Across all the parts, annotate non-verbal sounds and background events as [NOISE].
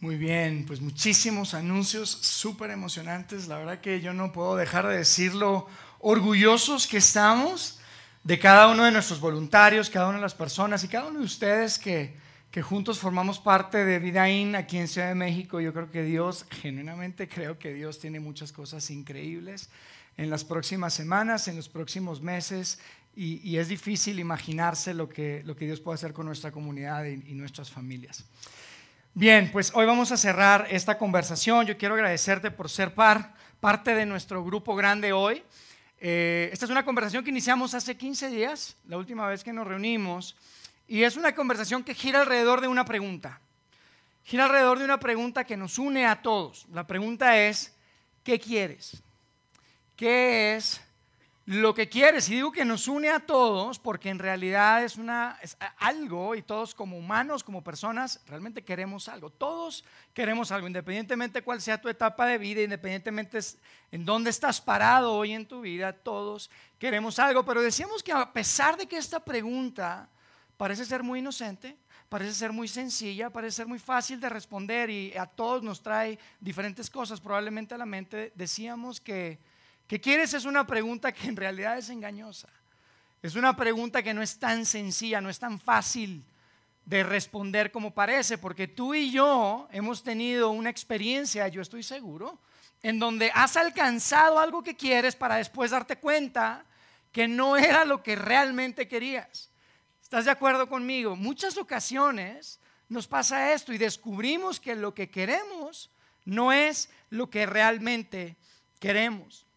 Muy bien, pues muchísimos anuncios súper emocionantes. La verdad que yo no puedo dejar de decirlo, orgullosos que estamos de cada uno de nuestros voluntarios, cada una de las personas y cada uno de ustedes que, que juntos formamos parte de Vidaín aquí en Ciudad de México. Yo creo que Dios, genuinamente creo que Dios tiene muchas cosas increíbles en las próximas semanas, en los próximos meses. Y, es difícil imaginarse lo que, lo que Dios puede hacer con nuestra comunidad y, y nuestras familias. Bien, pues hoy vamos a cerrar esta conversación. Yo quiero agradecerte por ser par, parte de nuestro grupo grande hoy. Eh, esta es una conversación que iniciamos hace 15 días, la última vez que nos reunimos, y es una conversación que gira alrededor de una pregunta. Gira alrededor de una pregunta que nos une a todos. La pregunta es, ¿qué quieres? ¿Qué es lo que quieres. Y digo que nos une a todos porque en realidad es, una, algo y todos como humanos, como personas, realmente queremos algo. Todos queremos algo, independientemente cuál sea tu etapa de vida, independientemente en dónde estás parado hoy en tu vida, todos queremos algo. Pero decíamos que a pesar de que esta pregunta parece ser muy inocente, parece ser muy sencilla, parece ser muy fácil de responder y a todos nos trae diferentes cosas probablemente a la mente, decíamos que ¿Qué quieres? Es una pregunta que en realidad es engañosa. Es una pregunta que no es tan sencilla, no es tan fácil de responder como parece, porque tú y yo hemos tenido una experiencia, yo estoy seguro, en donde has alcanzado algo que quieres para después darte cuenta que no era lo que realmente querías. ¿Estás de acuerdo conmigo? Muchas ocasiones nos pasa esto y descubrimos que lo que queremos no es lo que realmente queremos.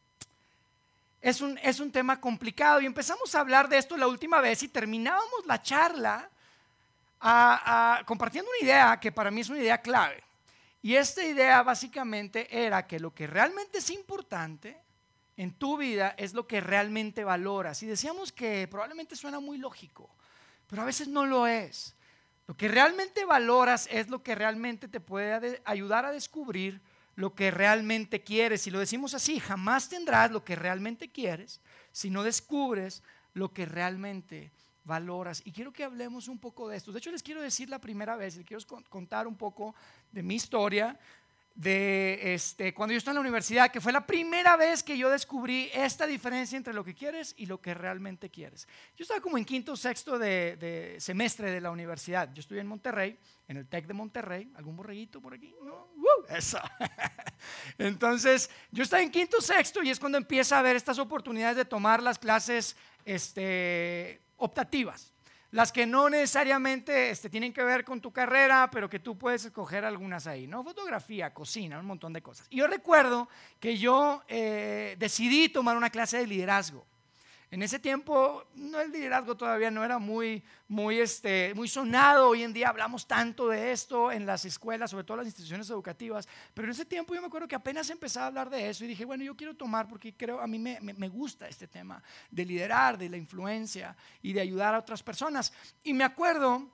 Es un, es un tema complicado y empezamos a hablar de esto la última vez y terminábamos la charla compartiendo una idea que para mí es una idea clave. Y esta idea básicamente era que lo que realmente es importante en tu vida es lo que realmente valoras. Y decíamos que probablemente suena muy lógico, pero a veces no lo es. Lo que realmente valoras es lo que realmente te puede ayudar a descubrir lo que realmente quieres. Si lo decimos así, jamás tendrás lo que realmente quieres si no descubres lo que realmente valoras. Y quiero que hablemos un poco de esto. De hecho, les quiero decir la primera vez, les quiero contar un poco de mi historia de este, cuando yo estaba en la universidad, que fue la primera vez que yo descubrí esta diferencia entre lo que quieres y lo que realmente quieres. Yo estaba como en quinto o sexto de, semestre de la universidad. Yo estuve en Monterrey, en el TEC de Monterrey. ¿Algún borreguito por aquí? ¿No? Eso. [LAUGHS] Entonces, yo estaba en quinto o sexto y es cuando empieza a haber estas oportunidades de tomar las clases este, optativas las que no necesariamente este, tienen que ver con tu carrera, pero que tú puedes escoger algunas ahí, ¿no? Fotografía, cocina, un montón de cosas. Y yo recuerdo que yo eh, decidí tomar una clase de liderazgo. En ese tiempo, no, el liderazgo todavía no era muy, muy, este, muy sonado. Hoy en día hablamos tanto de esto en las escuelas, sobre todo en las instituciones educativas. Pero en ese tiempo yo me acuerdo que apenas empezaba a hablar de eso y dije, bueno, yo quiero tomar porque creo, a mí me, me gusta este tema de liderar, de la influencia y de ayudar a otras personas. Y me acuerdo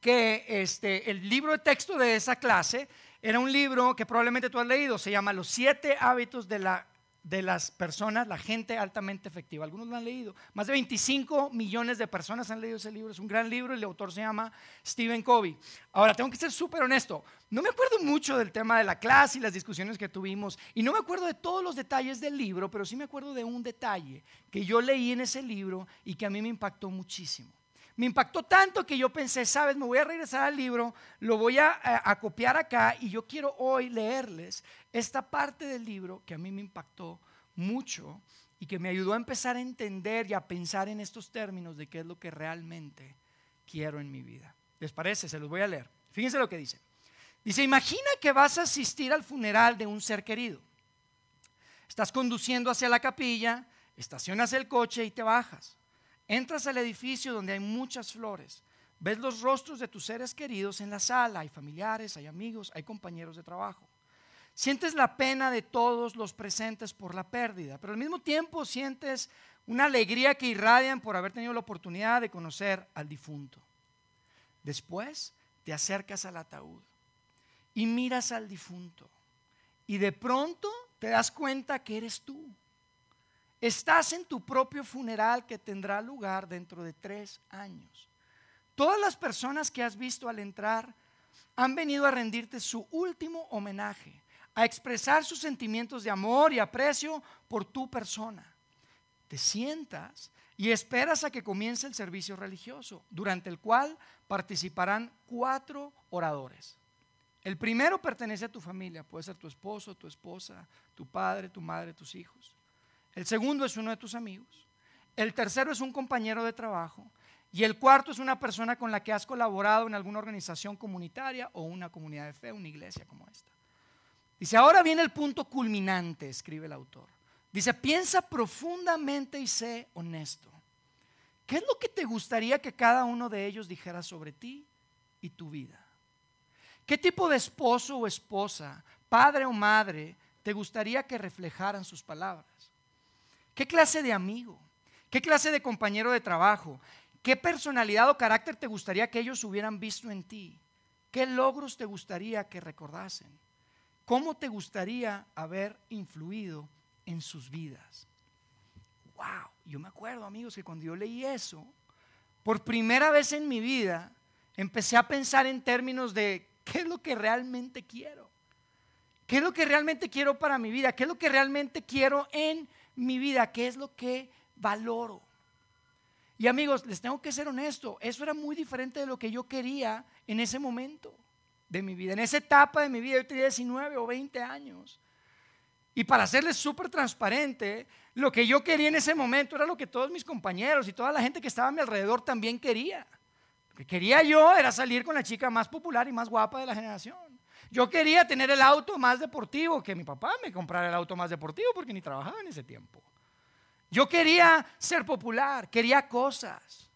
que este, el libro de texto de esa clase era un libro que probablemente tú has leído, se llama Los siete hábitos de la de las personas, la gente altamente efectiva. Algunos lo han leído. Más de 25 millones de personas han leído ese libro. Es un gran libro. El autor se llama Stephen Covey. Ahora, tengo que ser súper honesto. No me acuerdo mucho del tema de la clase y las discusiones que tuvimos. Y no me acuerdo de todos los detalles del libro, pero sí me acuerdo de un detalle que yo leí en ese libro y que a mí me impactó muchísimo. Me impactó tanto que yo pensé, sabes, me voy a regresar al libro, lo voy a, a, copiar acá y yo quiero hoy leerles esta parte del libro que a mí me impactó mucho y que me ayudó a empezar a entender y a pensar en estos términos de qué es lo que realmente quiero en mi vida. ¿Les parece? Se los voy a leer. Fíjense lo que dice. Dice, imagina que vas a asistir al funeral de un ser querido. Estás conduciendo hacia la capilla, estacionas el coche y te bajas. Entras al edificio donde hay muchas flores. Ves los rostros de tus seres queridos en la sala. Hay familiares, hay amigos, hay compañeros de trabajo. Sientes la pena de todos los presentes por la pérdida, pero al mismo tiempo sientes una alegría que irradian por haber tenido la oportunidad de conocer al difunto. Después te acercas al ataúd y miras al difunto y de pronto te das cuenta que eres tú. Estás en tu propio funeral que tendrá lugar dentro de tres años. Todas las personas que has visto al entrar han venido a rendirte su último homenaje, a expresar sus sentimientos de amor y aprecio por tu persona. Te sientas y esperas a que comience el servicio religioso, durante el cual participarán cuatro oradores. El primero pertenece a tu familia, puede ser tu esposo, tu esposa, tu padre, tu madre, tus hijos. El segundo es uno de tus amigos. El tercero es un compañero de trabajo. Y el cuarto es una persona con la que has colaborado en alguna organización comunitaria o una comunidad de fe, una iglesia como esta. Dice, ahora viene el punto culminante, escribe el autor. Dice, piensa profundamente y sé honesto. ¿Qué es lo que te gustaría que cada uno de ellos dijera sobre ti y tu vida? ¿Qué tipo de esposo o esposa, padre o madre, te gustaría que reflejaran sus palabras? ¿Qué clase de amigo? ¿Qué clase de compañero de trabajo? ¿Qué personalidad o carácter te gustaría que ellos hubieran visto en ti? ¿Qué logros te gustaría que recordasen? ¿Cómo te gustaría haber influido en sus vidas? Wow, yo me acuerdo amigos que cuando yo leí eso, por primera vez en mi vida, empecé a pensar en términos de qué es lo que realmente quiero. ¿Qué es lo que realmente quiero para mi vida? ¿Qué es lo que realmente quiero en mi vida? ¿Qué es lo que valoro? Y amigos, les tengo que ser honesto, eso era muy diferente de lo que yo quería en ese momento de mi vida, en esa etapa de mi vida, yo tenía 19 o 20 años. Y para serles súper transparente, lo que yo quería en ese momento era lo que todos mis compañeros y toda la gente que estaba a mi alrededor también quería. Lo que quería yo era salir con la chica más popular y más guapa de la generación. Yo quería tener el auto más deportivo, que mi papá me comprara el auto más deportivo porque ni trabajaba en ese tiempo. Yo quería ser popular, quería cosas.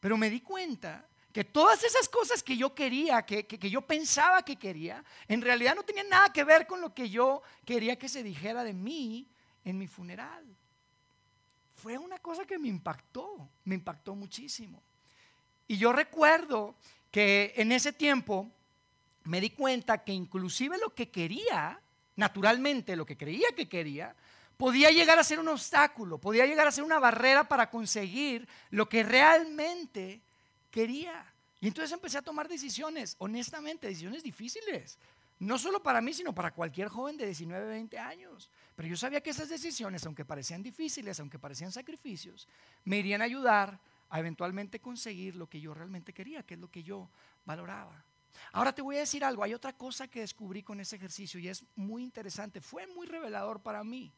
Pero me di cuenta que todas esas cosas que yo quería, que, yo pensaba que quería, en realidad no tenían nada que ver con lo que yo quería que se dijera de mí en mi funeral. Fue una cosa que me impactó, me impactó muchísimo. Y yo recuerdo que en ese tiempo me di cuenta que inclusive lo que quería, naturalmente lo que creía que quería, podía llegar a ser un obstáculo, podía llegar a ser una barrera para conseguir lo que realmente quería. Y entonces empecé a tomar decisiones, honestamente, decisiones difíciles. No solo para mí, sino para cualquier joven de 19, 20 años. Pero yo sabía que esas decisiones, aunque parecían difíciles, aunque parecían sacrificios, me irían a ayudar a eventualmente conseguir lo que yo realmente quería, que es lo que yo valoraba. Ahora te voy a decir algo, hay otra cosa que descubrí con ese ejercicio y es muy interesante, fue muy revelador para mí.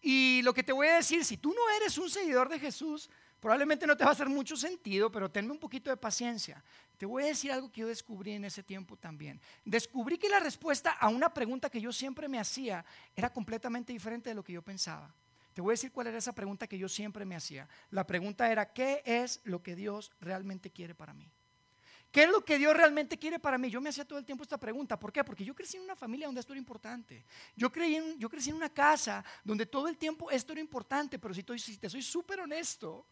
Y lo que te voy a decir, si tú no eres un seguidor de Jesús, probablemente no te va a hacer mucho sentido, pero tenme un poquito de paciencia. Te voy a decir algo que yo descubrí en ese tiempo también. Descubrí que la respuesta a una pregunta que yo siempre me hacía era completamente diferente de lo que yo pensaba. Te voy a decir cuál era esa pregunta que yo siempre me hacía. La pregunta era, ¿qué es lo que Dios realmente quiere para mí? ¿Qué es lo que Dios realmente quiere para mí? Yo me hacía todo el tiempo esta pregunta. ¿Por qué? Porque yo crecí en una familia donde esto era importante. Yo, creí en, yo crecí en una casa donde todo el tiempo esto era importante, pero si, si te soy súper honesto,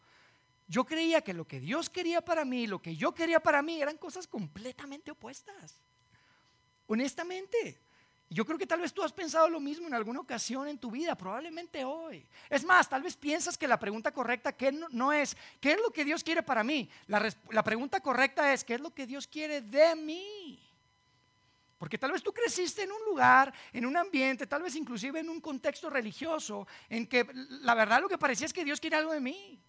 yo creía que lo que Dios quería para mí, lo que yo quería para mí, eran cosas completamente opuestas. Honestamente. Yo creo que tal vez tú has pensado lo mismo en alguna ocasión en tu vida, probablemente hoy. Es más, tal vez piensas que la pregunta correcta que no, es, ¿qué es lo que Dios quiere para mí? La, pregunta correcta es, ¿qué es lo que Dios quiere de mí? Porque tal vez tú creciste en un lugar, en un ambiente, tal vez inclusive en un contexto religioso, en que la verdad lo que parecía es que Dios quiere algo de mí.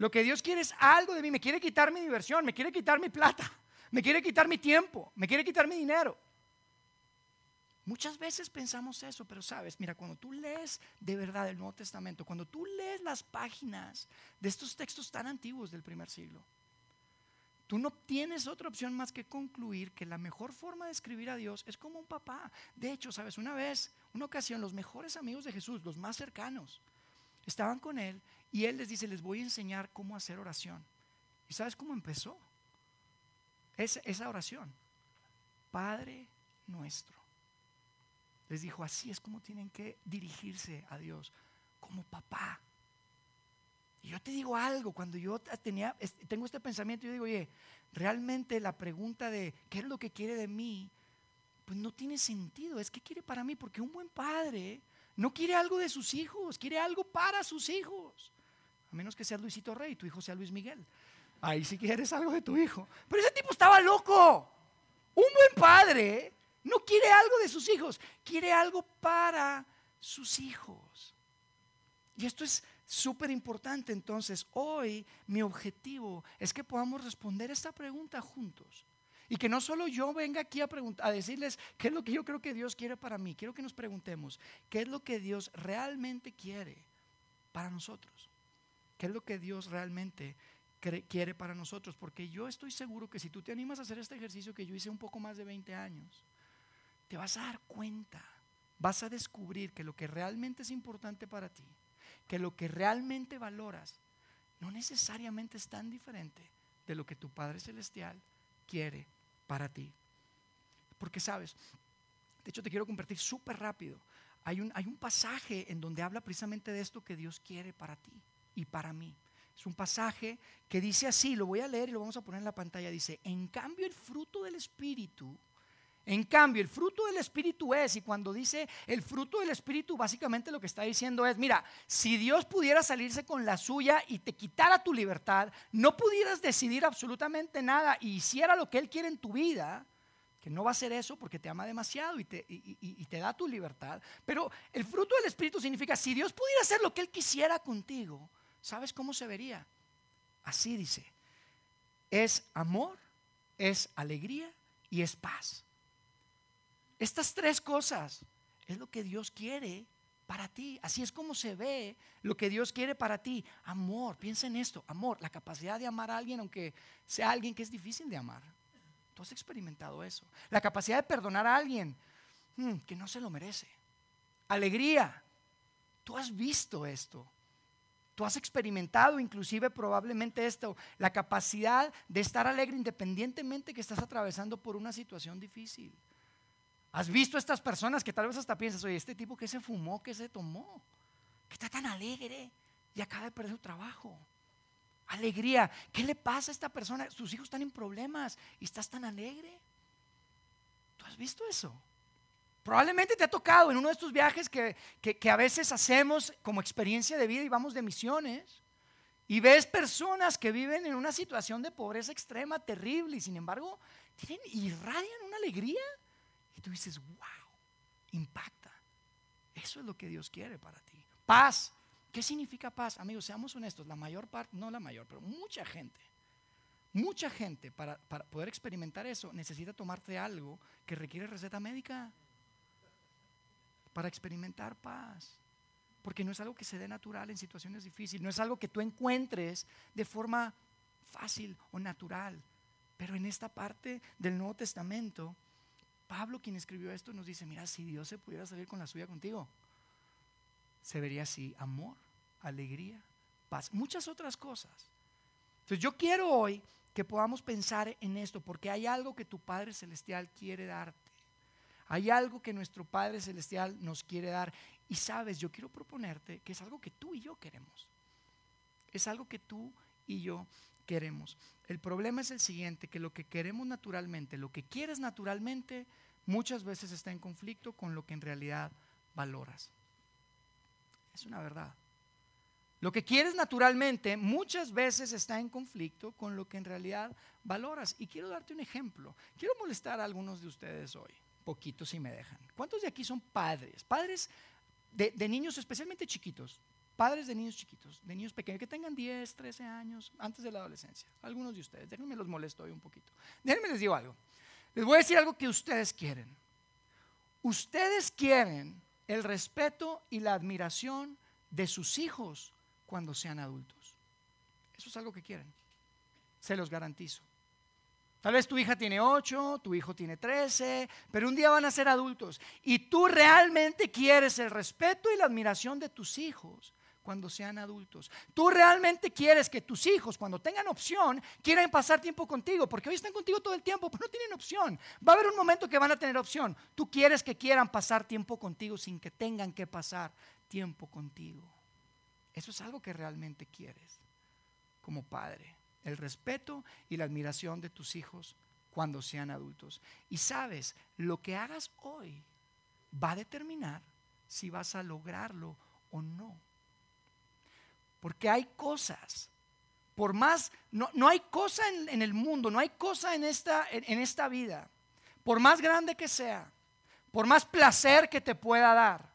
Lo que Dios quiere es algo de mí, me quiere quitar mi diversión, me quiere quitar mi plata, [LAUGHS] me quiere quitar mi tiempo, me quiere quitar mi dinero. Muchas veces pensamos eso, pero sabes, mira, cuando tú lees de verdad el Nuevo Testamento, cuando tú lees las páginas de estos textos tan antiguos del primer siglo, tú no tienes otra opción más que concluir que la mejor forma de escribir a Dios es como un papá. De hecho, sabes, una vez, una ocasión, los mejores amigos de Jesús, los más cercanos, estaban con él y él les dice, les voy a enseñar cómo hacer oración. ¿Y sabes cómo empezó? esa oración. Padre nuestro les dijo, así es como tienen que dirigirse a Dios, como papá. Y yo te digo algo, cuando yo tenía, tengo este pensamiento, yo digo, oye, realmente la pregunta de qué es lo que quiere de mí, pues no tiene sentido, es que quiere para mí, porque un buen padre no quiere algo de sus hijos, quiere algo para sus hijos. A menos que sea Luisito Rey, tu hijo sea Luis Miguel. Ahí si quieres algo de tu hijo. Pero ese tipo estaba loco. Un buen padre no quiere algo de sus hijos, quiere algo para sus hijos. Y esto es súper importante. Entonces, hoy mi objetivo es que podamos responder esta pregunta juntos. Y que no solo yo venga aquí a, a decirles qué es lo que yo creo que Dios quiere para mí. Quiero que nos preguntemos qué es lo que Dios realmente quiere para nosotros. ¿Qué es lo que Dios realmente quiere para nosotros? Porque yo estoy seguro que si tú te animas a hacer este ejercicio que yo hice un poco más de 20 años, te vas a dar cuenta, vas a descubrir que lo que realmente es importante para ti, que lo que realmente valoras, no necesariamente es tan diferente de lo que tu Padre Celestial quiere para ti. Porque sabes, de hecho te quiero compartir súper rápido. Hay un, hay un pasaje en donde habla precisamente de esto que Dios quiere para ti y para mí. Es un pasaje que dice así, lo voy a leer y lo vamos a poner en la pantalla. Dice, en cambio el fruto del Espíritu en cambio, el fruto del Espíritu es, y cuando dice el fruto del Espíritu, básicamente lo que está diciendo es, mira, si Dios pudiera salirse con la suya y te quitara tu libertad, no pudieras decidir absolutamente nada y hiciera lo que Él quiere en tu vida, que no va a ser eso porque te ama demasiado y te, y te da tu libertad, pero el fruto del Espíritu significa, si Dios pudiera hacer lo que Él quisiera contigo, ¿sabes cómo se vería? Así dice, es amor, es alegría y es paz. Estas tres cosas es lo que Dios quiere para ti. Así es como se ve lo que Dios quiere para ti. Amor, piensa en esto, amor, la capacidad de amar a alguien aunque sea alguien que es difícil de amar. Tú has experimentado eso. La capacidad de perdonar a alguien hmm, que no se lo merece. Alegría, tú has visto esto. Tú has experimentado inclusive probablemente esto, la capacidad de estar alegre independientemente que estás atravesando por una situación difícil. ¿Has visto a estas personas que tal vez hasta piensas, oye, este tipo que se fumó, que se tomó, que está tan alegre y acaba de perder su trabajo? Alegría. ¿Qué le pasa a esta persona? Sus hijos están en problemas y estás tan alegre. ¿Tú has visto eso? Probablemente te ha tocado en uno de estos viajes que, que, a veces hacemos como experiencia de vida y vamos de misiones y ves personas que viven en una situación de pobreza extrema, terrible, y sin embargo tienen, irradian una alegría y tú dices, wow, impacta. Eso es lo que Dios quiere para ti. Paz. ¿Qué significa paz? Amigos, seamos honestos, la mayor parte, no la mayor, pero mucha gente, mucha gente para, para poder experimentar eso necesita tomarte algo que requiere receta médica para experimentar paz. Porque no es algo que se dé natural en situaciones difíciles, no es algo que tú encuentres de forma fácil o natural. Pero en esta parte del Nuevo Testamento Pablo, quien escribió esto, nos dice, mira, si Dios se pudiera salir con la suya contigo, se vería así, amor, alegría, paz, muchas otras cosas. Entonces yo quiero hoy que podamos pensar en esto, porque hay algo que tu Padre Celestial quiere darte. Hay algo que nuestro Padre Celestial nos quiere dar. Y sabes, yo quiero proponerte que es algo que tú y yo queremos. Es algo que tú y yo queremos. El problema es el siguiente, que lo que queremos naturalmente, lo que quieres naturalmente, muchas veces está en conflicto con lo que en realidad valoras. Es una verdad. Lo que quieres naturalmente muchas veces está en conflicto con lo que en realidad valoras. Y quiero darte un ejemplo. Quiero molestar a algunos de ustedes hoy, poquitos si me dejan. ¿Cuántos de aquí son padres? Padres de, de niños especialmente chiquitos padres de niños chiquitos, de niños pequeños, que tengan 10, 13 años, antes de la adolescencia. Algunos de ustedes, déjenme los molesto hoy un poquito. Déjenme les digo algo. Les voy a decir algo que ustedes quieren. Ustedes quieren el respeto y la admiración de sus hijos cuando sean adultos. Eso es algo que quieren. Se los garantizo. Tal vez tu hija tiene 8, tu hijo tiene 13, pero un día van a ser adultos. Y tú realmente quieres el respeto y la admiración de tus hijos cuando sean adultos. Tú realmente quieres que tus hijos, cuando tengan opción, quieran pasar tiempo contigo, porque hoy están contigo todo el tiempo, pero no tienen opción. Va a haber un momento que van a tener opción. Tú quieres que quieran pasar tiempo contigo sin que tengan que pasar tiempo contigo. Eso es algo que realmente quieres como padre. El respeto y la admiración de tus hijos cuando sean adultos. Y sabes, lo que hagas hoy va a determinar si vas a lograrlo o no. Porque hay cosas por más, no, no hay cosa en, el mundo, no hay cosa en esta, en esta vida, por más grande que sea, por más placer que te pueda dar,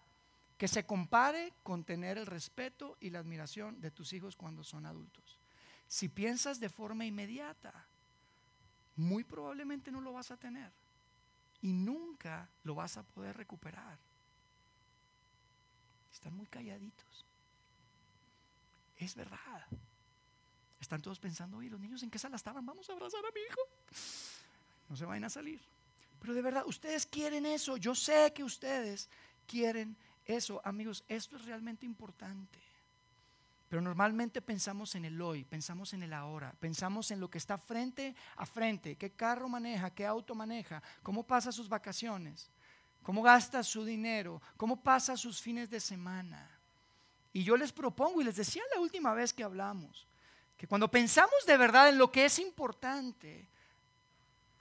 que se compare con tener el respeto y la admiración de tus hijos cuando son adultos. Si piensas de forma inmediata, muy probablemente no lo vas a tener y nunca lo vas a poder recuperar. Están muy calladitos. Es verdad. Están todos pensando, oye, los niños en qué sala estaban, vamos a abrazar a mi hijo. No se vayan a salir. Pero de verdad, ustedes quieren eso. Yo sé que ustedes quieren eso. Amigos, esto es realmente importante. Pero normalmente pensamos en el hoy, pensamos en el ahora, pensamos en lo que está frente a frente, qué carro maneja, qué auto maneja, cómo pasa sus vacaciones, cómo gasta su dinero, cómo pasa sus fines de semana. Y yo les propongo, y les decía la última vez que hablamos, que cuando pensamos de verdad en lo que es importante,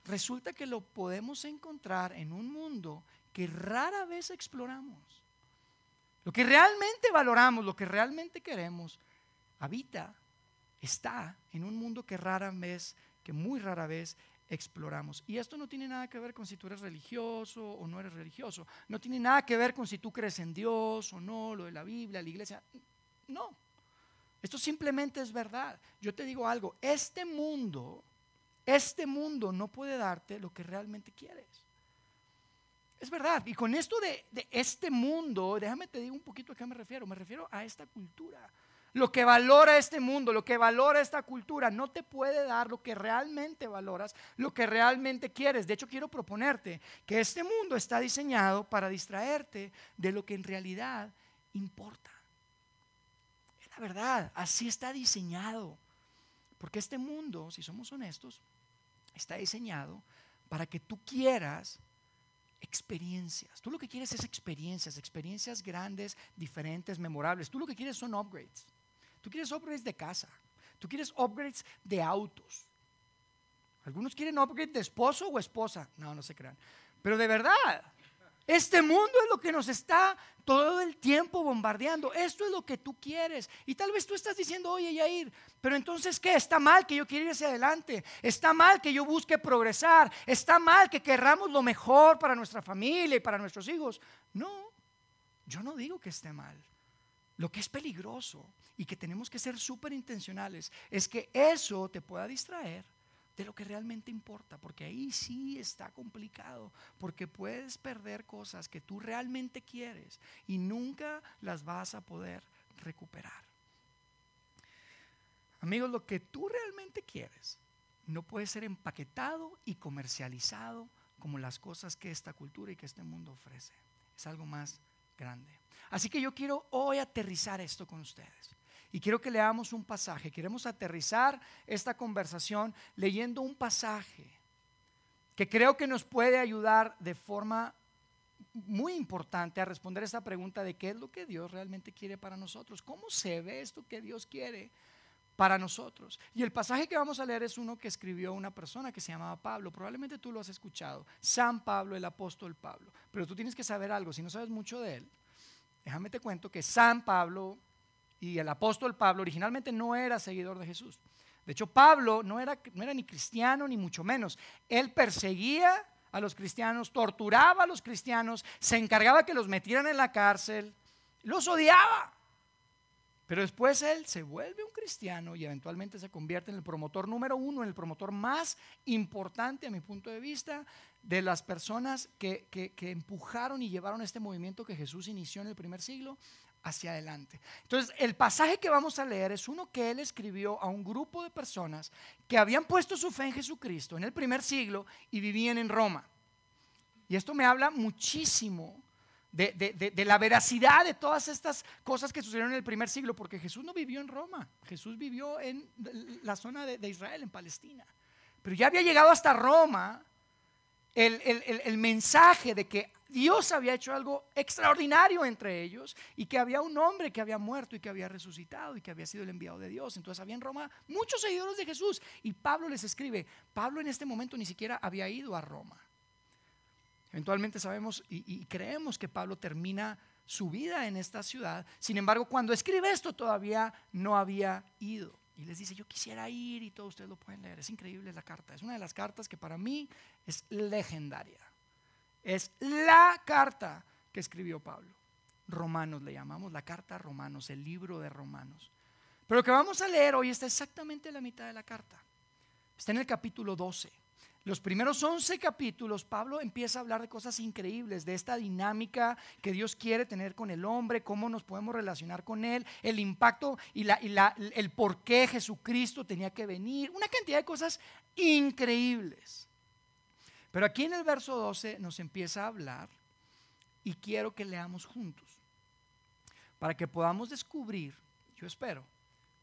resulta que lo podemos encontrar en un mundo que rara vez exploramos. Lo que realmente valoramos, lo que realmente queremos, habita, está en un mundo que rara vez, que muy rara vez exploramos. Y esto no tiene nada que ver con si tú eres religioso o no eres religioso. No tiene nada que ver con si tú crees en Dios o no, lo de la Biblia, la iglesia. No. Esto simplemente es verdad. Yo te digo algo, este mundo, este mundo no puede darte lo que realmente quieres. Es verdad. Y con esto de, este mundo, déjame te digo un poquito a qué me refiero. Me refiero a esta cultura. Lo que valora este mundo, lo que valora esta cultura, no te puede dar lo que realmente valoras, lo que realmente quieres. De hecho, quiero proponerte que este mundo está diseñado para distraerte de lo que en realidad importa. Es la verdad, así está diseñado. Porque este mundo, si somos honestos, está diseñado para que tú quieras experiencias. Tú lo que quieres es experiencias, experiencias grandes, diferentes, memorables. Tú lo que quieres son upgrades. Tú quieres upgrades de casa. Tú quieres upgrades de autos. Algunos quieren upgrade de esposo o esposa. No, no se crean. Pero de verdad, este mundo es lo que nos está todo el tiempo bombardeando. Esto es lo que tú quieres. Y tal vez tú estás diciendo, oye, Yair, pero entonces, ¿qué? Está mal que yo quiera ir hacia adelante. Está mal que yo busque progresar. Está mal que querramos lo mejor para nuestra familia y para nuestros hijos. No, yo no digo que esté mal. Lo que es peligroso y que tenemos que ser súper intencionales es que eso te pueda distraer de lo que realmente importa, porque ahí sí está complicado, porque puedes perder cosas que tú realmente quieres y nunca las vas a poder recuperar. Amigos, lo que tú realmente quieres no puede ser empaquetado y comercializado como las cosas que esta cultura y que este mundo ofrece. Es algo más grande. Así que yo quiero hoy aterrizar esto con ustedes. Y quiero que leamos un pasaje. Queremos aterrizar esta conversación leyendo un pasaje que creo que nos puede ayudar de forma muy importante a responder esta pregunta de qué es lo que Dios realmente quiere para nosotros. ¿Cómo se ve esto que Dios quiere para nosotros? Y el pasaje que vamos a leer es uno que escribió una persona que se llamaba Pablo. Probablemente tú lo has escuchado. San Pablo, el apóstol Pablo. Pero tú tienes que saber algo. Si no sabes mucho de él, déjame te cuento que San Pablo y el apóstol Pablo originalmente no era seguidor de Jesús. De hecho, Pablo no era, ni cristiano ni mucho menos. Él perseguía a los cristianos, torturaba a los cristianos, se encargaba que los metieran en la cárcel, los odiaba. Pero después él se vuelve un cristiano y eventualmente se convierte en el promotor número uno, en el promotor más importante a mi punto de vista de las personas que empujaron y llevaron este movimiento que Jesús inició en el primer siglo hacia adelante. Entonces, el pasaje que vamos a leer es uno que él escribió a un grupo de personas que habían puesto su fe en Jesucristo en el primer siglo y vivían en Roma. Y esto me habla muchísimo de, la veracidad de todas estas cosas que sucedieron en el primer siglo, porque Jesús no vivió en Roma, Jesús vivió en la zona de, Israel, en Palestina. Pero ya había llegado hasta Roma el, el mensaje de que Dios había hecho algo extraordinario entre ellos y que había un hombre que había muerto y que había resucitado y que había sido el enviado de Dios. Entonces había en Roma muchos seguidores de Jesús y Pablo les escribe, Pablo en este momento ni siquiera había ido a Roma. Eventualmente sabemos y, creemos que Pablo termina su vida en esta ciudad. Sin embargo, cuando escribe esto todavía no había ido. y les dice, yo quisiera ir y todo, ustedes lo pueden leer. Es increíble la carta. Es una de las cartas que para mí es legendaria. Es la carta que escribió Pablo. Romanos le llamamos, la carta Romanos, el libro de Romanos. Pero lo que vamos a leer hoy está exactamente en la mitad de la carta. Está en el capítulo 12. Los primeros 11 capítulos, Pablo empieza a hablar de cosas increíbles, de esta dinámica que Dios quiere tener con el hombre, cómo nos podemos relacionar con él, el impacto y, la, el por qué Jesucristo tenía que venir, una cantidad de cosas increíbles. Pero aquí en el verso 12 nos empieza a hablar y quiero que leamos juntos para que podamos descubrir, yo espero,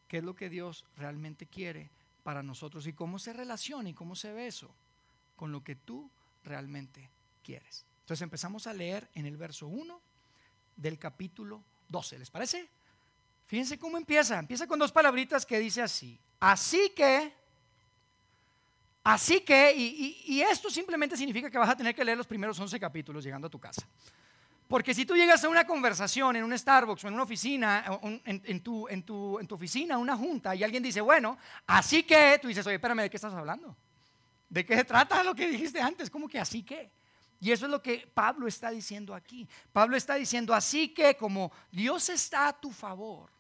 qué es lo que Dios realmente quiere para nosotros y cómo se relaciona y cómo se ve eso con lo que tú realmente quieres. Entonces empezamos a leer en el verso 1 del capítulo 12. ¿Les parece? Fíjense cómo empieza. Empieza con dos palabritas que dice así. Así que, así que, y, esto simplemente significa que vas a tener que leer los primeros 11 capítulos llegando a tu casa. Porque si tú llegas a una conversación en un Starbucks o en una oficina, en, tu, en, tu, oficina, una junta, y alguien dice, bueno, así que, tú dices, oye, espérame, ¿de qué estás hablando? ¿De qué se trata lo que dijiste antes? ¿Cómo que así que? Y eso es lo que Pablo está diciendo aquí. Pablo está diciendo, así que como Dios está a tu favor,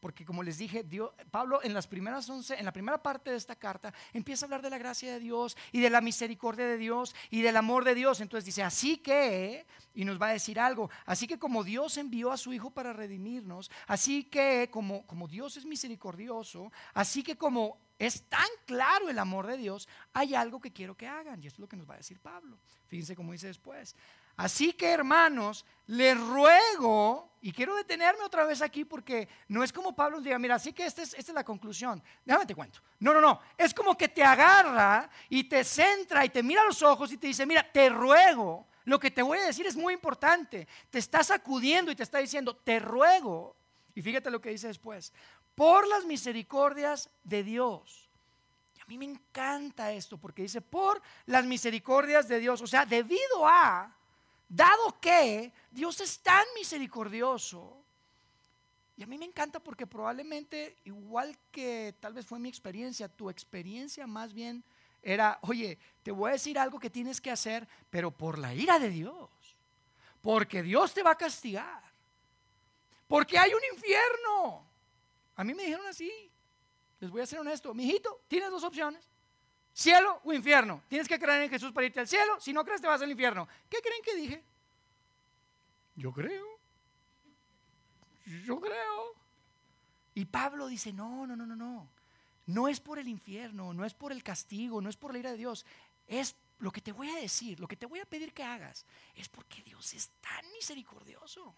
porque como les dije, Pablo en las primeras once, en la primera parte de esta carta, empieza a hablar de la gracia de Dios y de la misericordia de Dios y del amor de Dios. Entonces dice, así que, y nos va a decir algo, así que como Dios envió a su Hijo para redimirnos, así que como, como Dios es misericordioso, así que como es tan claro el amor de Dios, hay algo que quiero que hagan. Y eso es lo que nos va a decir Pablo. Fíjense cómo dice después. Así que hermanos, les ruego, y quiero detenerme otra vez aquí porque no es como Pablo diga, mira, así que esta es, esta es la conclusión. Déjame te cuento. No, no, no. Es como que te agarra y te centra y te mira a los ojos y te dice, mira, te ruego. Lo que te voy a decir es muy importante. Te está sacudiendo y te está diciendo, te ruego. Y fíjate lo que dice después por las misericordias de Dios. Y a mí me encanta esto porque dice, por las misericordias de Dios. O sea, debido a, dado que Dios es tan misericordioso. Y a mí me encanta porque probablemente, igual que tal vez fue mi experiencia, tu experiencia más bien era, oye, te voy a decir algo que tienes que hacer, pero por la ira de Dios. Porque Dios te va a castigar. Porque hay un infierno. A mí me dijeron así. Les voy a ser honesto. Mijito, tienes dos opciones. Cielo o infierno. Tienes que creer en Jesús para irte al cielo. Si no crees, te vas al infierno. ¿Qué creen que dije? Yo creo. Yo creo. Y Pablo dice, no, no, no, no, no. No es por el infierno, no es por el castigo, no es por la ira de Dios. Es lo que te voy a decir, lo que te voy a pedir que hagas. Es porque Dios es tan misericordioso.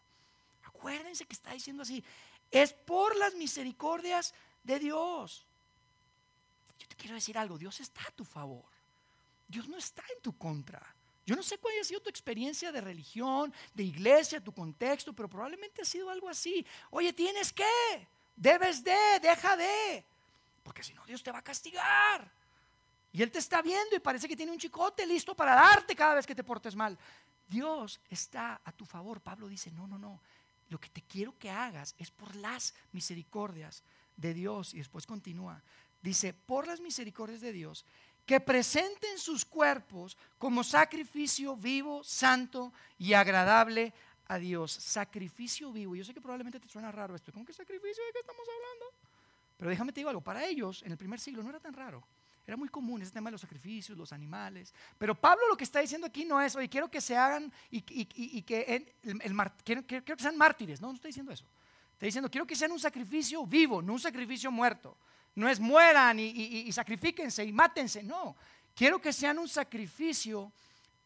Acuérdense que está diciendo así, es por las misericordias de Dios. Yo te quiero decir algo, Dios está a tu favor. Dios no está en tu contra. Yo no sé cuál ha sido tu experiencia de religión, de iglesia, tu contexto, pero probablemente ha sido algo así. Oye, tienes que, debes de, deja de, porque si no Dios te va a castigar. Y Él te está viendo y parece que tiene un chicote listo para darte cada vez que te portes mal. Dios está a tu favor. Pablo dice, no, no, no lo que te quiero que hagas es por las misericordias de Dios. Y después continúa. Dice, por las misericordias de Dios, que presenten sus cuerpos como sacrificio vivo, santo y agradable a Dios. Sacrificio vivo. Yo sé que probablemente te suena raro esto. ¿Con qué sacrificio de qué estamos hablando? Pero déjame te digo algo. Para ellos, en el primer siglo, no era tan raro. Era muy común ese tema de los sacrificios, los animales. Pero Pablo lo que está diciendo aquí no es, oye, quiero que se hagan y, que, el, que sean mártires. No, no está diciendo eso. Está diciendo, quiero que sean un sacrificio vivo, no un sacrificio muerto. No es mueran y, sacrifíquense y mátense. No, quiero que sean un sacrificio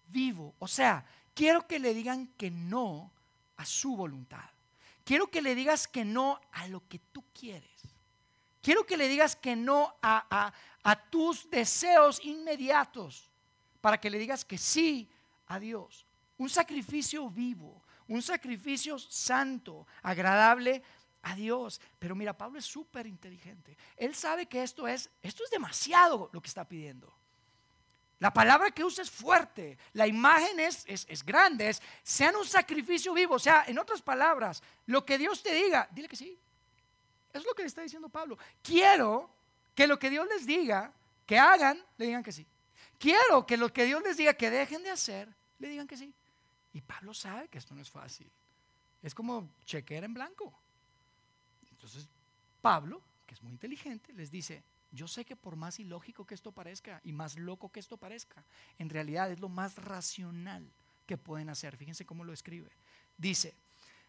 vivo. O sea, quiero que le digan que no a su voluntad. Quiero que le digas que no a lo que tú quieres. Quiero que le digas que no a, a tus deseos inmediatos para que le digas que sí a Dios. Un sacrificio vivo, un sacrificio santo, agradable a Dios. Pero mira, Pablo es súper inteligente. Él sabe que esto es, esto es demasiado lo que está pidiendo. La palabra que usa es fuerte, la imagen es, es, es grande, es sean un sacrificio vivo. O sea, en otras palabras, lo que Dios te diga, dile que sí. Es lo que le está diciendo Pablo. Quiero que lo que Dios les diga que hagan, le digan que sí. Quiero que lo que Dios les diga que dejen de hacer, le digan que sí. Y Pablo sabe que esto no es fácil. Es como chequear en blanco. Entonces, Pablo, que es muy inteligente, les dice, yo sé que por más ilógico que esto parezca y más loco que esto parezca, en realidad es lo más racional que pueden hacer. Fíjense cómo lo escribe. Dice,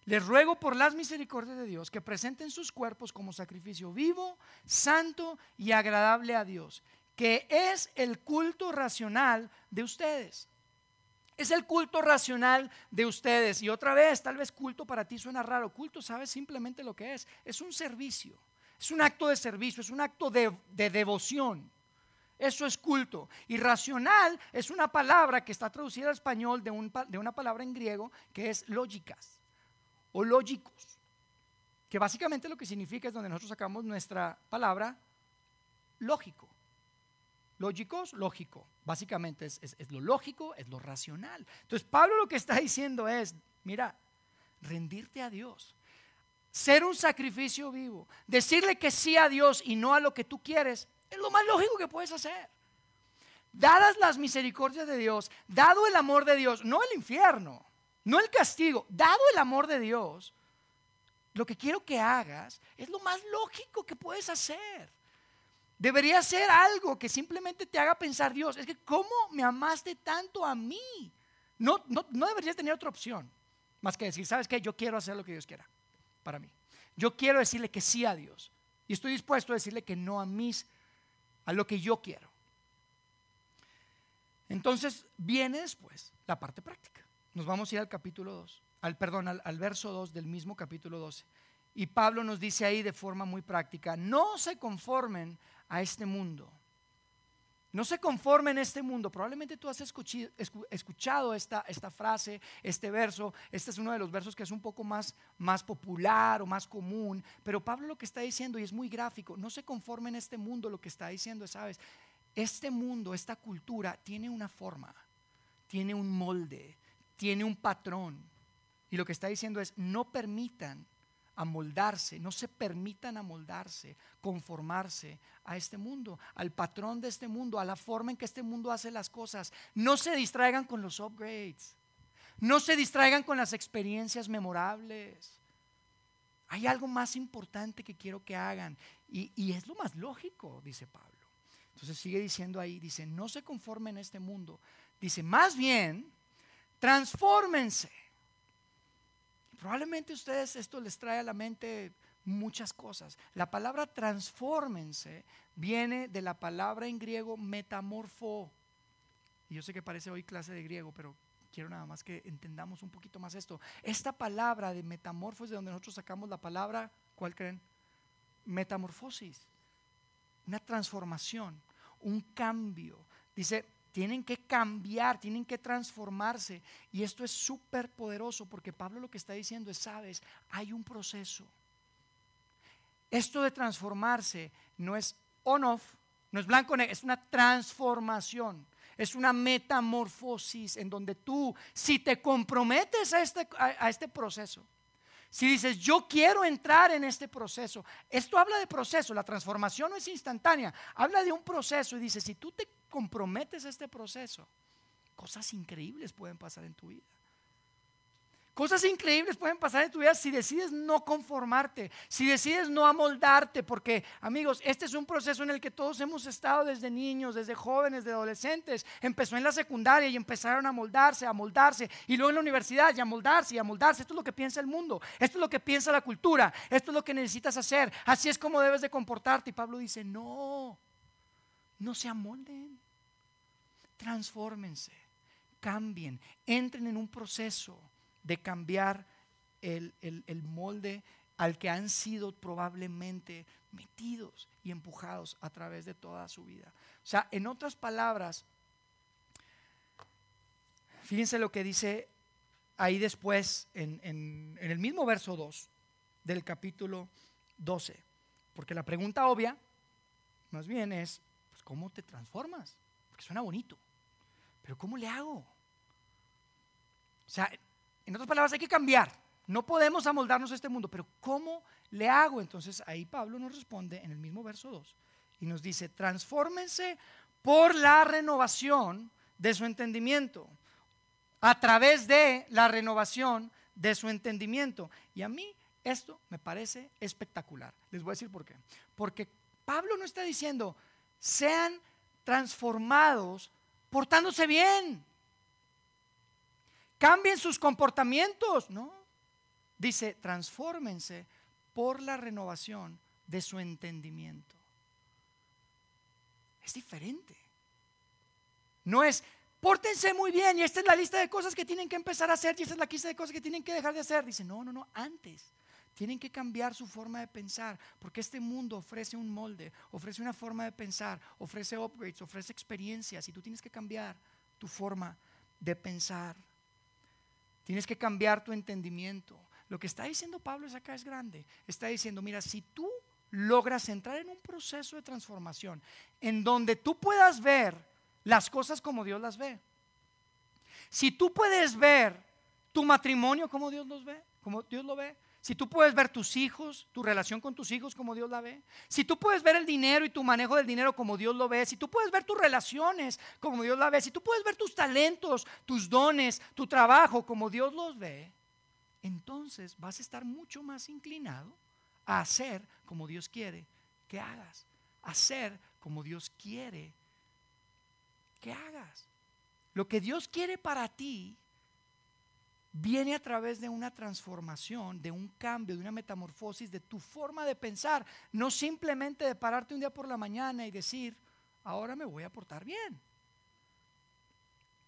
les ruego por las misericordias de Dios que presenten sus cuerpos como sacrificio vivo, santo y agradable a Dios, que es el culto racional de ustedes. Es el culto racional de ustedes. Y otra vez, tal vez culto para ti suena raro. Culto, ¿sabes simplemente lo que es? Es un servicio. Es un acto de servicio, es un acto de, devoción. Eso es culto. Y racional es una palabra que está traducida al español de, de una palabra en griego que es lógicas o lógicos. Que básicamente lo que significa es donde nosotros sacamos nuestra palabra lógico. Lógicos, lógico. Básicamente es, es, lo lógico, es lo racional. Entonces Pablo lo que está diciendo es, mira, rendirte a Dios ser un sacrificio vivo, decirle que sí a Dios y no a lo que tú quieres, es lo más lógico que puedes hacer. Dadas las misericordias de Dios, dado el amor de Dios, no el infierno, no el castigo, dado el amor de Dios, lo que quiero que hagas es lo más lógico que puedes hacer. Debería ser algo que simplemente te haga pensar, Dios, es que ¿cómo me amaste tanto a mí? No, no, no deberías tener otra opción más que decir, ¿sabes qué? Yo quiero hacer lo que Dios quiera para mí. Yo quiero decirle que sí a Dios y estoy dispuesto a decirle que no a mis, a lo que yo quiero. Entonces viene después la parte práctica. Nos vamos a ir al capítulo 2, al perdón, al, al verso 2 del mismo capítulo 12. Y Pablo nos dice ahí de forma muy práctica, no se conformen a este mundo no se conforme en este mundo. Probablemente tú has escuchado esta, frase, este verso. Este es uno de los versos que es un poco más, popular o más común. Pero Pablo lo que está diciendo, y es muy gráfico, no se conforme en este mundo. Lo que está diciendo es, sabes, este mundo, esta cultura tiene una forma, tiene un molde, tiene un patrón. Y lo que está diciendo es, no permitan amoldarse, no se permitan amoldarse, conformarse a este mundo, al patrón de este mundo, a la forma en que este mundo hace las cosas. No se distraigan con los upgrades, no se distraigan con las experiencias memorables. Hay algo más importante que quiero que hagan y, y es lo más lógico, dice Pablo. Entonces sigue diciendo ahí, dice, no se conformen a este mundo. Dice, más bien, transfórmense Probablemente ustedes esto les trae a la mente muchas cosas. La palabra transfórmense viene de la palabra en griego metamorfo. Y yo sé que parece hoy clase de griego, pero quiero nada más que entendamos un poquito más esto. Esta palabra de metamorfo es de donde nosotros sacamos la palabra, ¿cuál creen? Metamorfosis. Una transformación, un cambio. Dice, tienen que cambiar, tienen que transformarse. Y esto es súper poderoso porque Pablo lo que está diciendo es, sabes, hay un proceso. Esto de transformarse no es on-off, no es blanco-negro, es una transformación. Es una metamorfosis en donde tú, si te comprometes a este, a este proceso, si dices, yo quiero entrar en este proceso, esto habla de proceso, la transformación no es instantánea, habla de un proceso y dice, si tú te comprometes este proceso, cosas increíbles pueden pasar en tu vida. Cosas increíbles pueden pasar en tu vida si decides no conformarte, si decides no amoldarte, porque amigos, este es un proceso en el que todos hemos estado desde niños, desde jóvenes, de adolescentes. Empezó en la secundaria y empezaron a moldarse, a moldarse, y luego en la universidad y a moldarse y a moldarse. Esto es lo que piensa el mundo, esto es lo que piensa la cultura, esto es lo que necesitas hacer, así es como debes de comportarte. Y Pablo dice, no, no se amolden transfórmense, cambien, entren en un proceso de cambiar el, molde al que han sido probablemente metidos y empujados a través de toda su vida. O sea, en otras palabras, fíjense lo que dice ahí después en, en, el mismo verso 2 del capítulo 12. Porque la pregunta obvia, más bien es, ¿cómo te transformas? Porque suena bonito. Pero ¿cómo le hago? O sea, en otras palabras, hay que cambiar. No podemos amoldarnos a este mundo, pero ¿cómo le hago? Entonces ahí Pablo nos responde en el mismo verso 2 y nos dice, transfórmense por la renovación de su entendimiento, a través de la renovación de su entendimiento. Y a mí esto me parece espectacular. Les voy a decir por qué. Porque Pablo no está diciendo, sean transformados portándose bien. Cambien sus comportamientos, ¿no? Dice, transfórmense por la renovación de su entendimiento. Es diferente. No es, pórtense muy bien y esta es la lista de cosas que tienen que empezar a hacer y esta es la lista de cosas que tienen que dejar de hacer. Dice, no, no, no, antes. Tienen que cambiar su forma de pensar, porque este mundo ofrece un molde, ofrece una forma de pensar, ofrece upgrades, ofrece experiencias y tú tienes que cambiar tu forma de pensar. Tienes que cambiar tu entendimiento. Lo que está diciendo Pablo es acá es grande. Está diciendo, mira, si tú logras entrar en un proceso de transformación en donde tú puedas ver las cosas como Dios las ve. Si tú puedes ver tu matrimonio como Dios los ve, como Dios lo ve, si tú puedes ver tus hijos, tu relación con tus hijos como Dios la ve, si tú puedes ver el dinero y tu manejo del dinero como Dios lo ve, si tú puedes ver tus relaciones como Dios la ve, si tú puedes ver tus talentos, tus dones, tu trabajo como Dios los ve, entonces vas a estar mucho más inclinado a hacer como Dios quiere que hagas, a hacer como Dios quiere que hagas. Lo que Dios quiere para ti viene a través de una transformación, de un cambio, de una metamorfosis de tu forma de pensar, no simplemente de pararte un día por la mañana y decir, ahora me voy a portar bien.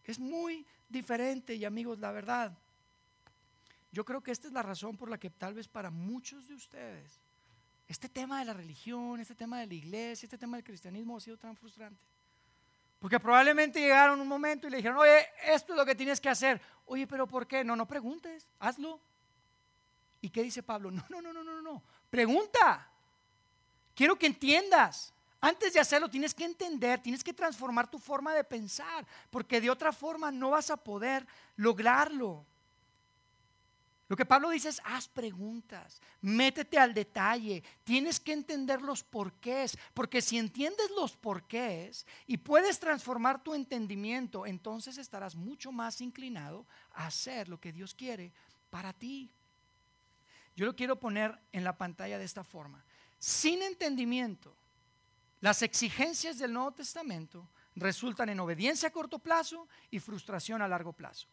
Es muy diferente y amigos, la verdad, yo creo que esta es la razón por la que tal vez para muchos de ustedes este tema de la religión, este tema de la iglesia, este tema del cristianismo ha sido tan frustrante. Porque probablemente llegaron un momento y le dijeron, oye, esto es lo que tienes que hacer. Oye, pero ¿por qué? No, no preguntes, hazlo. ¿Y qué dice Pablo? No, no, no, no, no, no. Pregunta. Quiero que entiendas. Antes de hacerlo tienes que entender, tienes que transformar tu forma de pensar, porque de otra forma no vas a poder lograrlo. Lo que Pablo dice es, haz preguntas, métete al detalle, tienes que entender los porqués, porque si entiendes los porqués y puedes transformar tu entendimiento, entonces estarás mucho más inclinado a hacer lo que Dios quiere para ti. Yo lo quiero poner en la pantalla de esta forma. Sin entendimiento, las exigencias del Nuevo Testamento resultan en obediencia a corto plazo y frustración a largo plazo.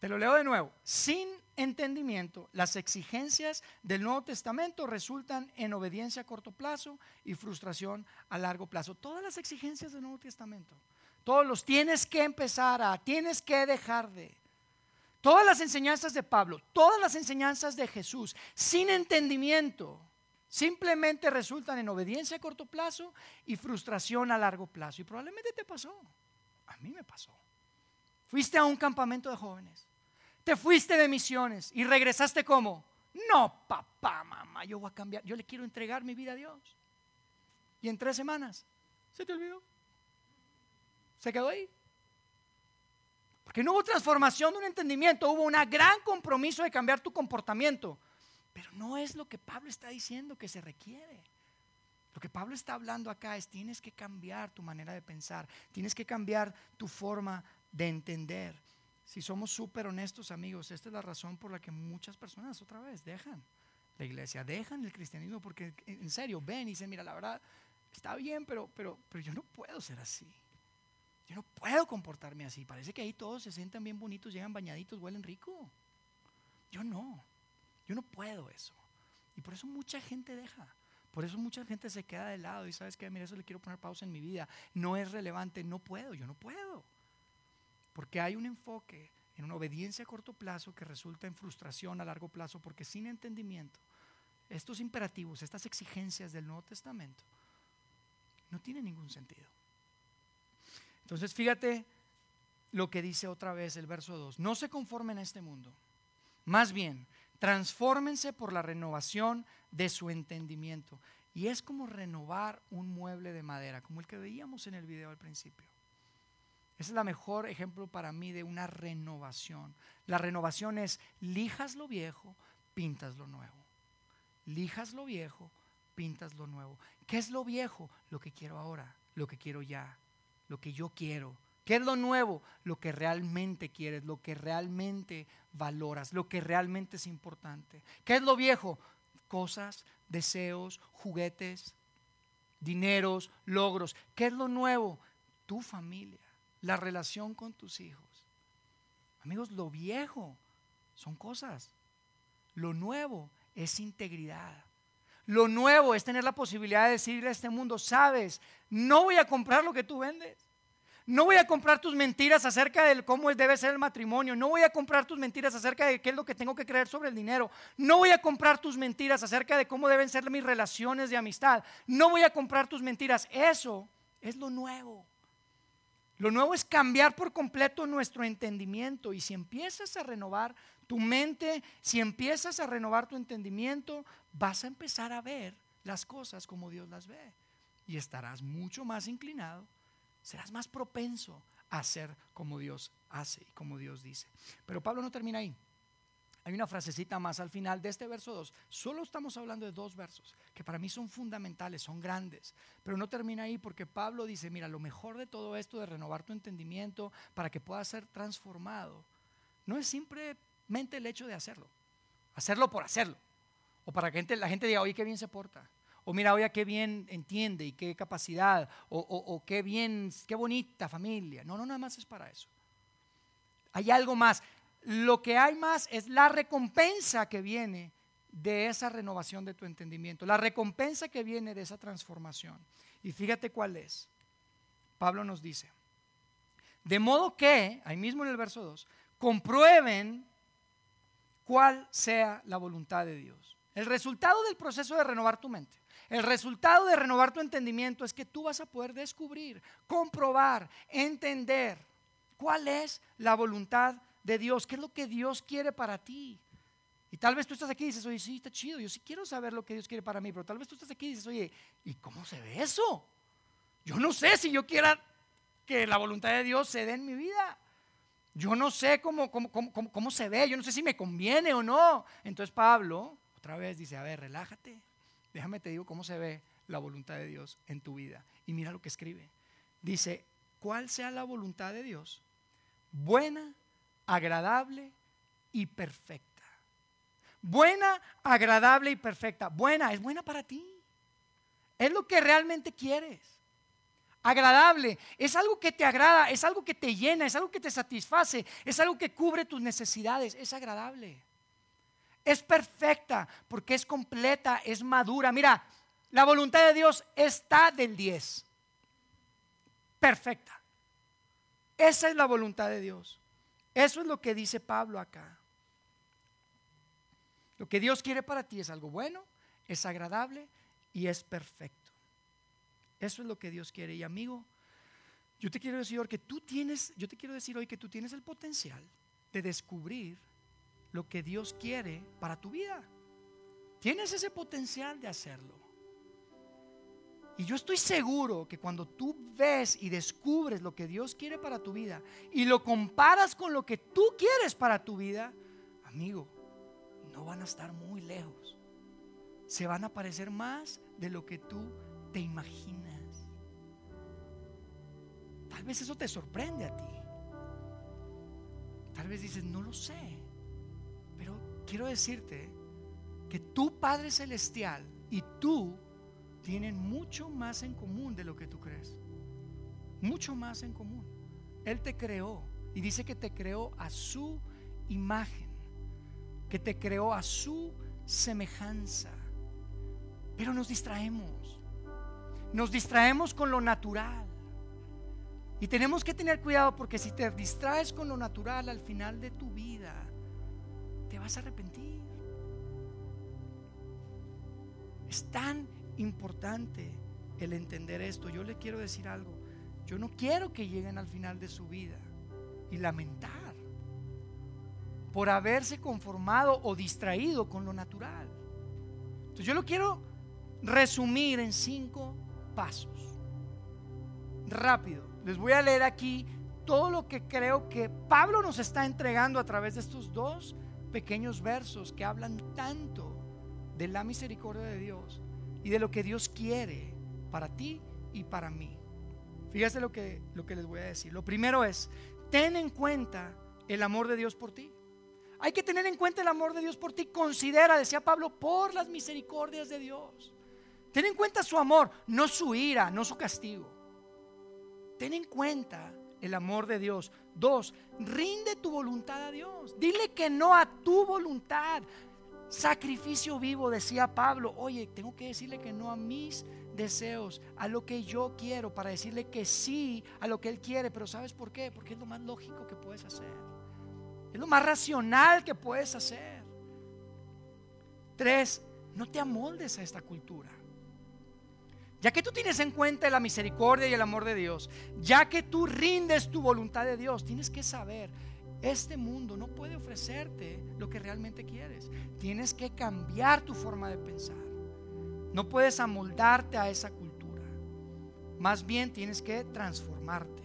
Te lo leo de nuevo. Sin entendimiento, las exigencias del Nuevo Testamento resultan en obediencia a corto plazo y frustración a largo plazo. Todas las exigencias del Nuevo Testamento. Todos los tienes que empezar a, tienes que dejar de. Todas las enseñanzas de Pablo, todas las enseñanzas de Jesús, sin entendimiento, simplemente resultan en obediencia a corto plazo y frustración a largo plazo. Y probablemente te pasó. A mí me pasó. Fuiste a un campamento de jóvenes te fuiste de misiones y regresaste como, no, papá, mamá, yo voy a cambiar, yo le quiero entregar mi vida a Dios. Y en tres semanas, se te olvidó. Se quedó ahí. Porque no hubo transformación de un entendimiento, hubo un gran compromiso de cambiar tu comportamiento. Pero no es lo que Pablo está diciendo que se requiere. Lo que Pablo está hablando acá es tienes que cambiar tu manera de pensar, tienes que cambiar tu forma de entender. Si somos súper honestos, amigos, esta es la razón por la que muchas personas otra vez dejan la iglesia, dejan el cristianismo, porque en serio ven y dicen, mira, la verdad, está bien, pero, pero, pero yo no puedo ser así. Yo no puedo comportarme así. Parece que ahí todos se sientan bien bonitos, llegan bañaditos, huelen rico. Yo no. Yo no puedo eso. Y por eso mucha gente deja. Por eso mucha gente se queda de lado y sabes que, mira, eso le quiero poner pausa en mi vida. No es relevante, no puedo, yo no puedo. Porque hay un enfoque en una obediencia a corto plazo que resulta en frustración a largo plazo, porque sin entendimiento, estos imperativos, estas exigencias del Nuevo Testamento, no tienen ningún sentido. Entonces, fíjate lo que dice otra vez el verso 2. No se conformen a este mundo. Más bien, transfórmense por la renovación de su entendimiento. Y es como renovar un mueble de madera, como el que veíamos en el video al principio. Ese es el mejor ejemplo para mí de una renovación. La renovación es lijas lo viejo, pintas lo nuevo. Lijas lo viejo, pintas lo nuevo. ¿Qué es lo viejo? Lo que quiero ahora, lo que quiero ya, lo que yo quiero. ¿Qué es lo nuevo? Lo que realmente quieres, lo que realmente valoras, lo que realmente es importante. ¿Qué es lo viejo? Cosas, deseos, juguetes, dineros, logros. ¿Qué es lo nuevo? Tu familia, la relación con tus hijos. Amigos, lo viejo son cosas. Lo nuevo es integridad. Lo nuevo es tener la posibilidad de decirle a este mundo, sabes, no voy a comprar lo que tú vendes. No voy a comprar tus mentiras acerca de cómo debe ser el matrimonio. No voy a comprar tus mentiras acerca de qué es lo que tengo que creer sobre el dinero. No voy a comprar tus mentiras acerca de cómo deben ser mis relaciones de amistad. No voy a comprar tus mentiras. Eso es lo nuevo. Lo nuevo es cambiar por completo nuestro entendimiento. Y si empiezas a renovar tu mente, si empiezas a renovar tu entendimiento, vas a empezar a ver las cosas como Dios las ve. Y estarás mucho más inclinado, serás más propenso a hacer como Dios hace y como Dios dice. Pero Pablo no termina ahí. Hay una frasecita más al final de este verso 2. Solo estamos hablando de dos versos que para mí son fundamentales, son grandes. Pero no termina ahí porque Pablo dice, mira, lo mejor de todo esto de renovar tu entendimiento para que puedas ser transformado, no es simplemente el hecho de hacerlo. Hacerlo por hacerlo. O para que la gente diga, oye, qué bien se porta. O mira, oye, qué bien entiende y qué capacidad. O, o qué bien, qué bonita familia. No, no, nada más es para eso. Hay algo más lo que hay más es la recompensa que viene de esa renovación de tu entendimiento, la recompensa que viene de esa transformación. Y fíjate cuál es. Pablo nos dice, de modo que, ahí mismo en el verso 2, comprueben cuál sea la voluntad de Dios. El resultado del proceso de renovar tu mente, el resultado de renovar tu entendimiento es que tú vas a poder descubrir, comprobar, entender cuál es la voluntad de Dios, qué es lo que Dios quiere para ti. Y tal vez tú estás aquí y dices, oye, sí, está chido, yo sí quiero saber lo que Dios quiere para mí, pero tal vez tú estás aquí y dices, oye, ¿y cómo se ve eso? Yo no sé si yo quiera que la voluntad de Dios se dé en mi vida. Yo no sé cómo, cómo, cómo, cómo se ve, yo no sé si me conviene o no. Entonces Pablo otra vez dice, a ver, relájate, déjame te digo cómo se ve la voluntad de Dios en tu vida. Y mira lo que escribe. Dice, ¿cuál sea la voluntad de Dios? Buena, agradable y perfecta. Buena, agradable y perfecta. Buena, es buena para ti. Es lo que realmente quieres. Agradable, es algo que te agrada, es algo que te llena, es algo que te satisface, es algo que cubre tus necesidades, es agradable. Es perfecta porque es completa, es madura. Mira, la voluntad de Dios está del 10. Perfecta. Esa es la voluntad de Dios. Eso es lo que dice Pablo acá. Lo que Dios quiere para ti es algo bueno, es agradable y es perfecto. Eso es lo que Dios quiere. Y amigo, yo te quiero decir hoy que tú tienes, yo te quiero decir hoy que tú tienes el potencial de descubrir lo que Dios quiere para tu vida. Tienes ese potencial de hacerlo. Y yo estoy seguro que cuando tú ves y descubres lo que Dios quiere para tu vida y lo comparas con lo que tú quieres para tu vida, amigo, no van a estar muy lejos. Se van a parecer más de lo que tú te imaginas. Tal vez eso te sorprende a ti. Tal vez dices, no lo sé. Pero quiero decirte que tu Padre Celestial y tú tienen mucho más en común de lo que tú crees. Mucho más en común. Él te creó y dice que te creó a su imagen, que te creó a su semejanza. Pero nos distraemos. Nos distraemos con lo natural. Y tenemos que tener cuidado porque si te distraes con lo natural al final de tu vida, te vas a arrepentir. Es tan importante el entender esto. Yo le quiero decir algo. Yo no quiero que lleguen al final de su vida y lamentar por haberse conformado o distraído con lo natural. Entonces yo lo quiero resumir en cinco pasos. Rápido. Les voy a leer aquí todo lo que creo que Pablo nos está entregando a través de estos dos pequeños versos que hablan tanto de la misericordia de Dios y de lo que Dios quiere para ti y para mí. Fíjate lo que, lo que les voy a decir. Lo primero es, ten en cuenta el amor de Dios por ti. Hay que tener en cuenta el amor de Dios por ti. Considera, decía Pablo, por las misericordias de Dios. Ten en cuenta su amor, no su ira, no su castigo. Ten en cuenta el amor de Dios. Dos, rinde tu voluntad a Dios. Dile que no a tu voluntad. Sacrificio vivo, decía Pablo. Oye, tengo que decirle que no a mis deseos, a lo que yo quiero, para decirle que sí a lo que Él quiere. Pero ¿sabes por qué? Porque es lo más lógico que puedes hacer. Es lo más racional que puedes hacer. Tres, no te amoldes a esta cultura. Ya que tú tienes en cuenta la misericordia y el amor de Dios, ya que tú rindes tu voluntad de Dios, tienes que saber, este mundo no puede ofrecerte lo que realmente quieres. Tienes que cambiar tu forma de pensar. No puedes amoldarte a esa cultura. Más bien tienes que transformarte.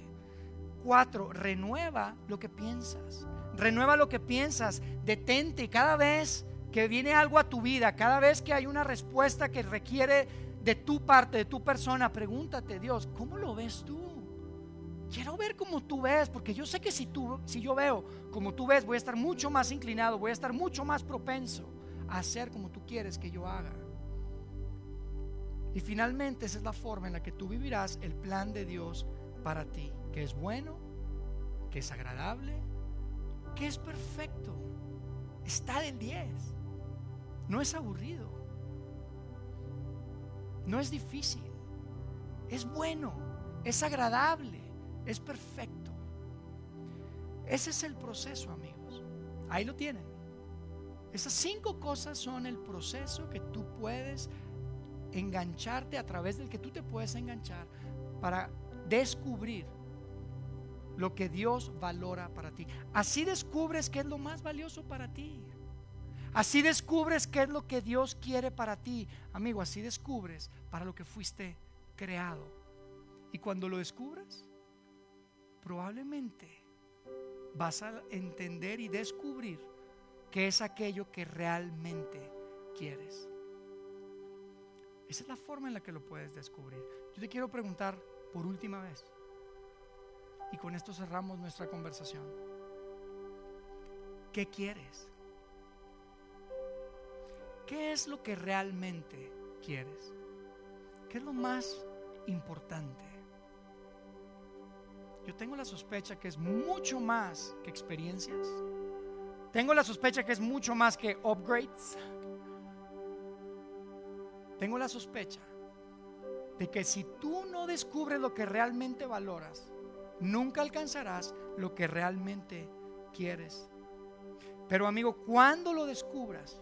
Cuatro, renueva lo que piensas. Renueva lo que piensas. Detente cada vez que viene algo a tu vida, cada vez que hay una respuesta que requiere de tu parte, de tu persona, pregúntate, Dios, ¿cómo lo ves tú? Quiero ver como tú ves, porque yo sé que si si yo veo como tú ves, voy a estar mucho más inclinado, voy a estar mucho más propenso a hacer como tú quieres que yo haga. Y finalmente esa es la forma en la que tú vivirás el plan de Dios para ti, que es bueno, que es agradable, que es perfecto. Está del 10. No es aburrido. No es difícil, es bueno, es agradable, es perfecto. Ese es el proceso, amigos. Ahí lo tienen. Esas cinco cosas son el proceso que tú puedes engancharte a través del que tú te puedes enganchar para descubrir lo que Dios valora para ti. Así descubres qué es lo más valioso para ti. Así descubres qué es lo que Dios quiere para ti. Amigo, así descubres para lo que fuiste creado. Y cuando lo descubras, probablemente vas a entender y descubrir qué es aquello que realmente quieres. Esa es la forma en la que lo puedes descubrir. Yo te quiero preguntar por última vez, y con esto cerramos nuestra conversación. ¿Qué quieres? ¿Qué es lo que realmente quieres? ¿Qué es lo más importante? Yo tengo la sospecha que es mucho más que experiencias. Tengo la sospecha que es mucho más que upgrades. Tengo la sospecha de que si tú no descubres lo que realmente valoras, nunca alcanzarás lo que realmente quieres. Pero amigo, cuando lo descubras,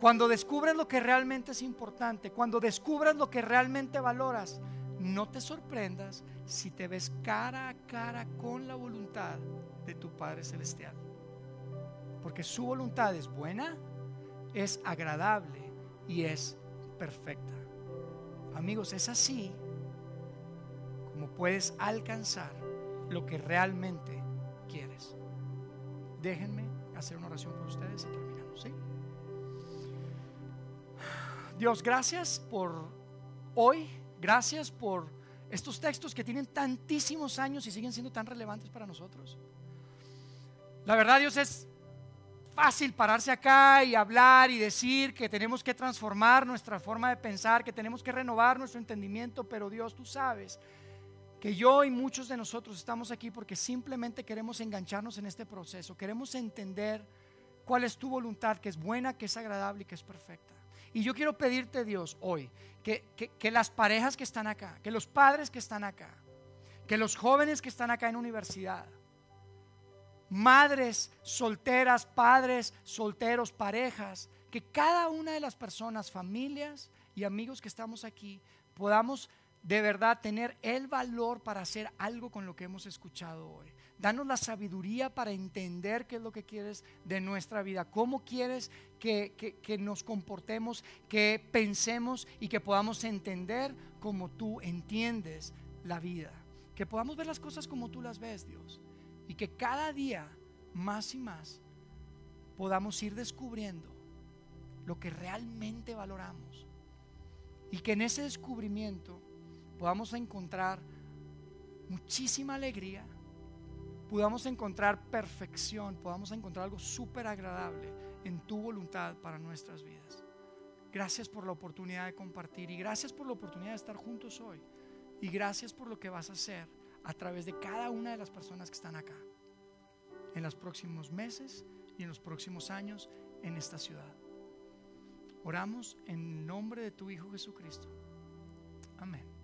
cuando descubres lo que realmente es importante, cuando descubres lo que realmente valoras, no te sorprendas si te ves cara a cara con la voluntad de tu Padre Celestial. Porque su voluntad es buena, es agradable y es perfecta. Amigos, es así como puedes alcanzar lo que realmente quieres. Déjenme hacer una oración por ustedes y terminamos. ¿sí? Dios, gracias por hoy, gracias por estos textos que tienen tantísimos años y siguen siendo tan relevantes para nosotros. La verdad, Dios, es fácil pararse acá y hablar y decir que tenemos que transformar nuestra forma de pensar, que tenemos que renovar nuestro entendimiento, pero Dios, tú sabes que yo y muchos de nosotros estamos aquí porque simplemente queremos engancharnos en este proceso, queremos entender cuál es tu voluntad, que es buena, que es agradable y que es perfecta. Y yo quiero pedirte, Dios, hoy, que, que, las parejas que están acá, que los padres que están acá, que los jóvenes que están acá en universidad, madres solteras, padres solteros, parejas, que cada una de las personas, familias y amigos que estamos aquí, podamos de verdad tener el valor para hacer algo con lo que hemos escuchado hoy. Danos la sabiduría para entender qué es lo que quieres de nuestra vida, cómo quieres que, nos comportemos, que pensemos y que podamos entender como tú entiendes la vida. Que podamos ver las cosas como tú las ves, Dios. Y que cada día, más y más, podamos ir descubriendo lo que realmente valoramos. Y que en ese descubrimiento podamos encontrar muchísima alegría, podamos encontrar perfección, podamos encontrar algo súper agradable en tu voluntad para nuestras vidas. Gracias por la oportunidad de compartir y gracias por la oportunidad de estar juntos hoy. Y gracias por lo que vas a hacer a través de cada una de las personas que están acá, en los próximos meses y en los próximos años en esta ciudad. Oramos en nombre de tu Hijo Jesucristo. Amén.